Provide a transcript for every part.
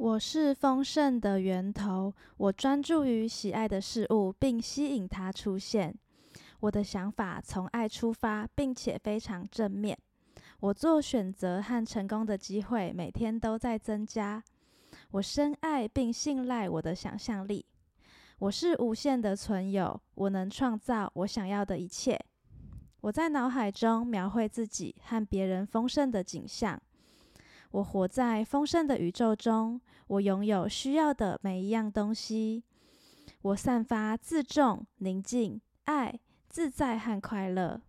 我是丰盛的源头，我专注于喜爱的事物，并吸引它出现。我的想法从爱出发，并且非常正面。我做选择和成功的机会每天都在增加。我深爱并信赖我的想象力。我是无限的存有，我能创造我想要的一切。我在脑海中描绘自己和别人丰盛的景象。我活在丰盛的宇宙中，我拥有需要的每一样东西。我散发自重、宁静、爱、自在和快乐。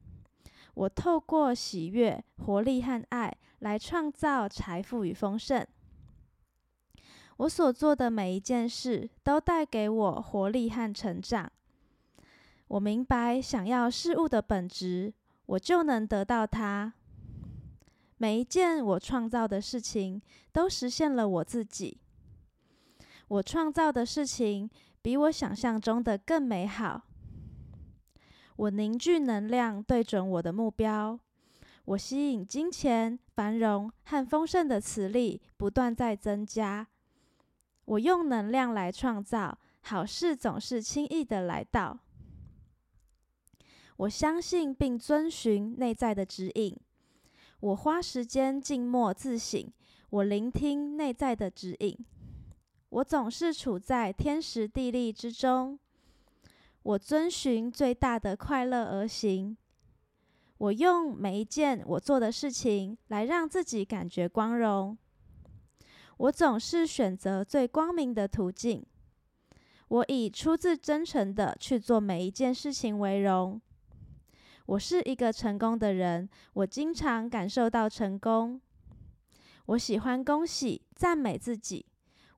我透过喜悦、活力和爱来创造财富与丰盛。我所做的每一件事都带给我活力和成长。我明白，想要事物的本质，我就能得到它。每一件我创造的事情，都实现了我自己。我创造的事情比我想象中的更美好。我凝聚能量，对准我的目标。我吸引金钱、繁荣和丰盛的磁力不断在增加。我用能量来创造好事，总是轻易的来到。我相信并遵循内在的指引。我花时间静默自省，我聆听内在的指引。我总是处在天时地利之中。我遵循最大的快乐而行。我用每一件我做的事情来让自己感觉光荣。我总是选择最光明的途径。我以出自真诚的去做每一件事情为荣。我是一个成功的人，我经常感受到成功。我喜欢恭喜、赞美自己。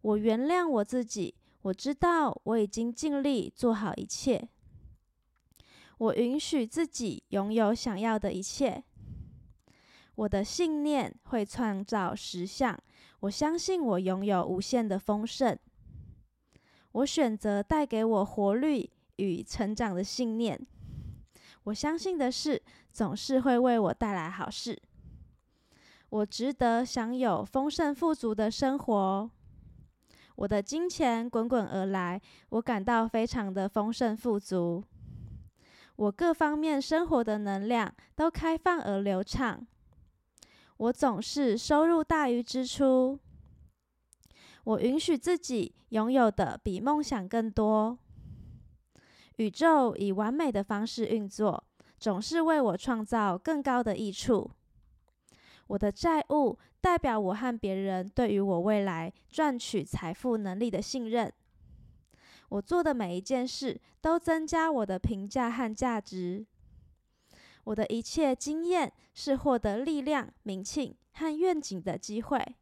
我原谅我自己，我知道我已经尽力做好一切。我允许自己拥有想要的一切。我的信念会创造实相。我相信我拥有无限的丰盛。我选择带给我活力与成长的信念。我相信的事总是会为我带来好事。我值得享有丰盛富足的生活。我的金钱滚滚而来，我感到非常的丰盛富足。我各方面生活的能量都开放而流畅。我总是收入大于支出。我允许自己拥有的比梦想更多。宇宙以完美的方式运作，总是为我创造更高的益处。我的债务代表我和别人对于我未来赚取财富能力的信任。我做的每一件事都增加我的评价和价值。我的一切经验是获得力量、名气和愿景的机会。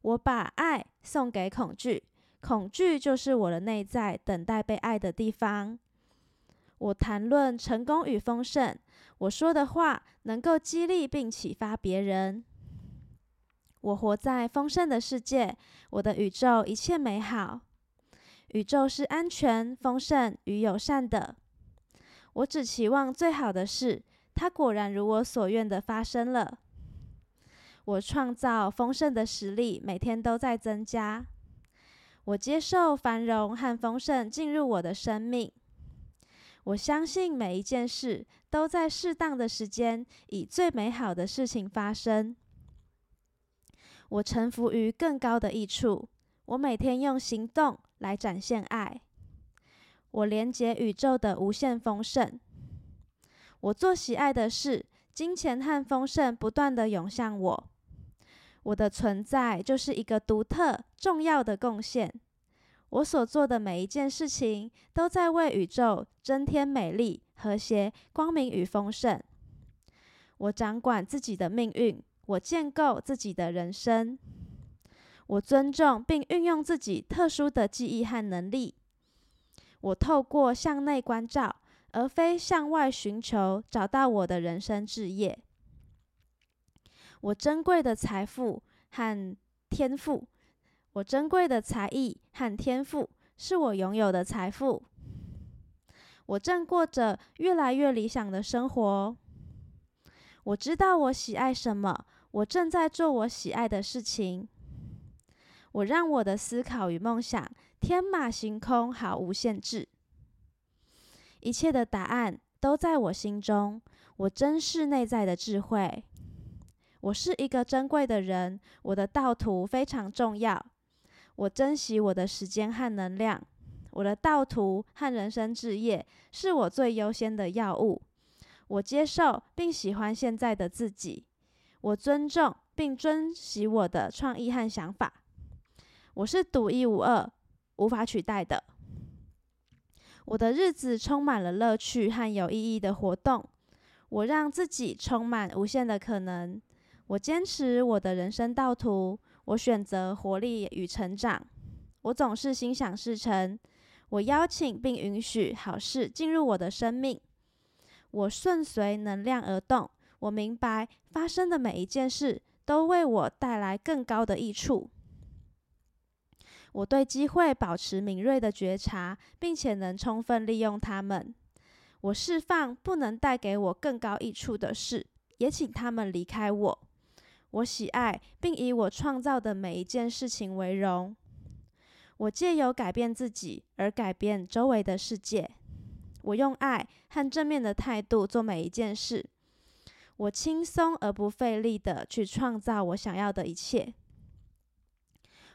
我把爱送给恐惧。恐惧就是我的内在等待被爱的地方。我谈论成功与丰盛，我说的话能够激励并启发别人。我活在丰盛的世界，我的宇宙一切美好。宇宙是安全、丰盛与友善的。我只期望最好的事，它果然如我所愿的发生了。我创造丰盛的实力，每天都在增加。我接受繁荣和丰盛进入我的生命。我相信每一件事都在适当的时间以最美好的事情发生。我臣服于更高的益处。我每天用行动来展现爱。我连接宇宙的无限丰盛。我做喜爱的事，金钱和丰盛不断的涌向我。我的存在就是一个独特、重要的贡献。我所做的每一件事情，都在为宇宙增添美丽、和谐、光明与丰盛。我掌管自己的命运，我建构自己的人生。我尊重并运用自己特殊的记忆和能力。我透过向内关照，而非向外寻求，找到我的人生志业。我珍贵的财富和天赋，我珍贵的才艺和天赋是我拥有的财富。我正过着越来越理想的生活。我知道我喜爱什么，我正在做我喜爱的事情。我让我的思考与梦想天马行空，毫无限制。一切的答案都在我心中。我珍视内在的智慧。我是一个珍贵的人，我的道途非常重要。我珍惜我的时间和能量。我的道途和人生置业是我最优先的要务。我接受并喜欢现在的自己。我尊重并珍惜我的创意和想法。我是独一无二、无法取代的。我的日子充满了乐趣和有意义的活动。我让自己充满无限的可能。我坚持我的人生道途。我选择活力与成长。我总是心想事成。我邀请并允许好事进入我的生命。我顺随能量而动。我明白发生的每一件事都为我带来更高的益处。我对机会保持敏锐的觉察，并且能充分利用它们。我释放不能带给我更高益处的事，也请他们离开我。我喜爱并以我创造的每一件事情为荣。我借由改变自己而改变周围的世界。我用爱和正面的态度做每一件事。我轻松而不费力的去创造我想要的一切。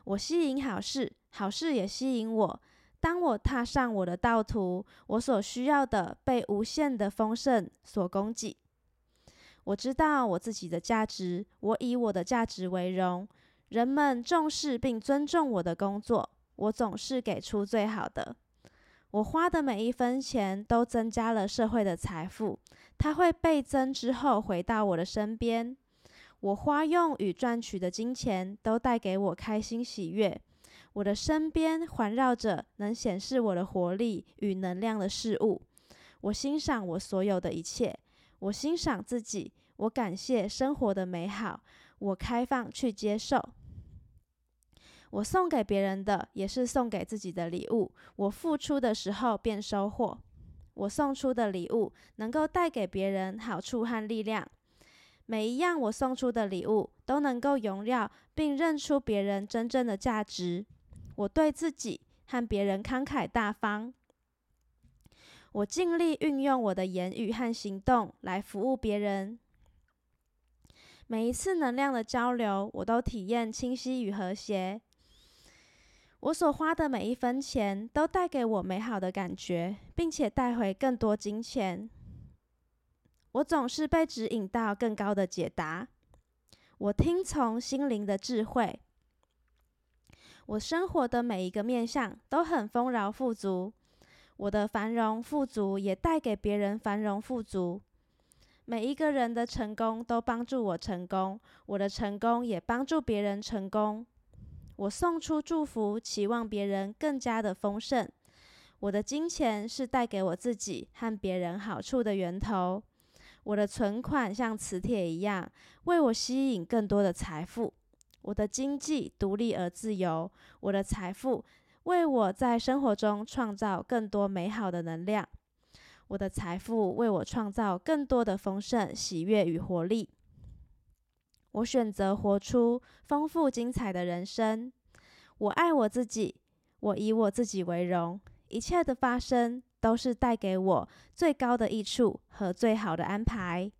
我吸引好事，好事也吸引我。当我踏上我的道途，我所需要的被无限的丰盛所供给。我知道我自己的价值，我以我的价值为荣。人们重视并尊重我的工作，我总是给出最好的。我花的每一分钱都增加了社会的财富，它会倍增之后回到我的身边。我花用与赚取的金钱都带给我开心喜悦。我的身边环绕着能显示我的活力与能量的事物。我欣赏我所有的一切。我欣赏自己。我感谢生活的美好。我开放去接受。我送给别人的也是送给自己的礼物。我付出的时候便收获。我送出的礼物能够带给别人好处和力量。每一样我送出的礼物都能够荣耀并认出别人真正的价值。我对自己和别人慷慨大方，我尽力运用我的言语和行动来服务别人。每一次能量的交流，我都体验清晰与和谐。我所花的每一分钱都带给我美好的感觉，并且带回更多金钱。我总是被指引到更高的解答。我听从心灵的智慧。我生活的每一个面相都很丰饶富足，我的繁荣富足也带给别人繁荣富足。每一个人的成功都帮助我成功，我的成功也帮助别人成功。我送出祝福，期望别人更加的丰盛。我的金钱是带给我自己和别人好处的源头。我的存款像磁铁一样，为我吸引更多的财富。我的经济独立而自由，我的财富为我在生活中创造更多美好的能量。我的财富为我创造更多的丰盛、喜悦与活力。我选择活出丰富精彩的人生。我爱我自己，我以我自己为荣。一切的发生都是带给我最高的益处和最好的安排。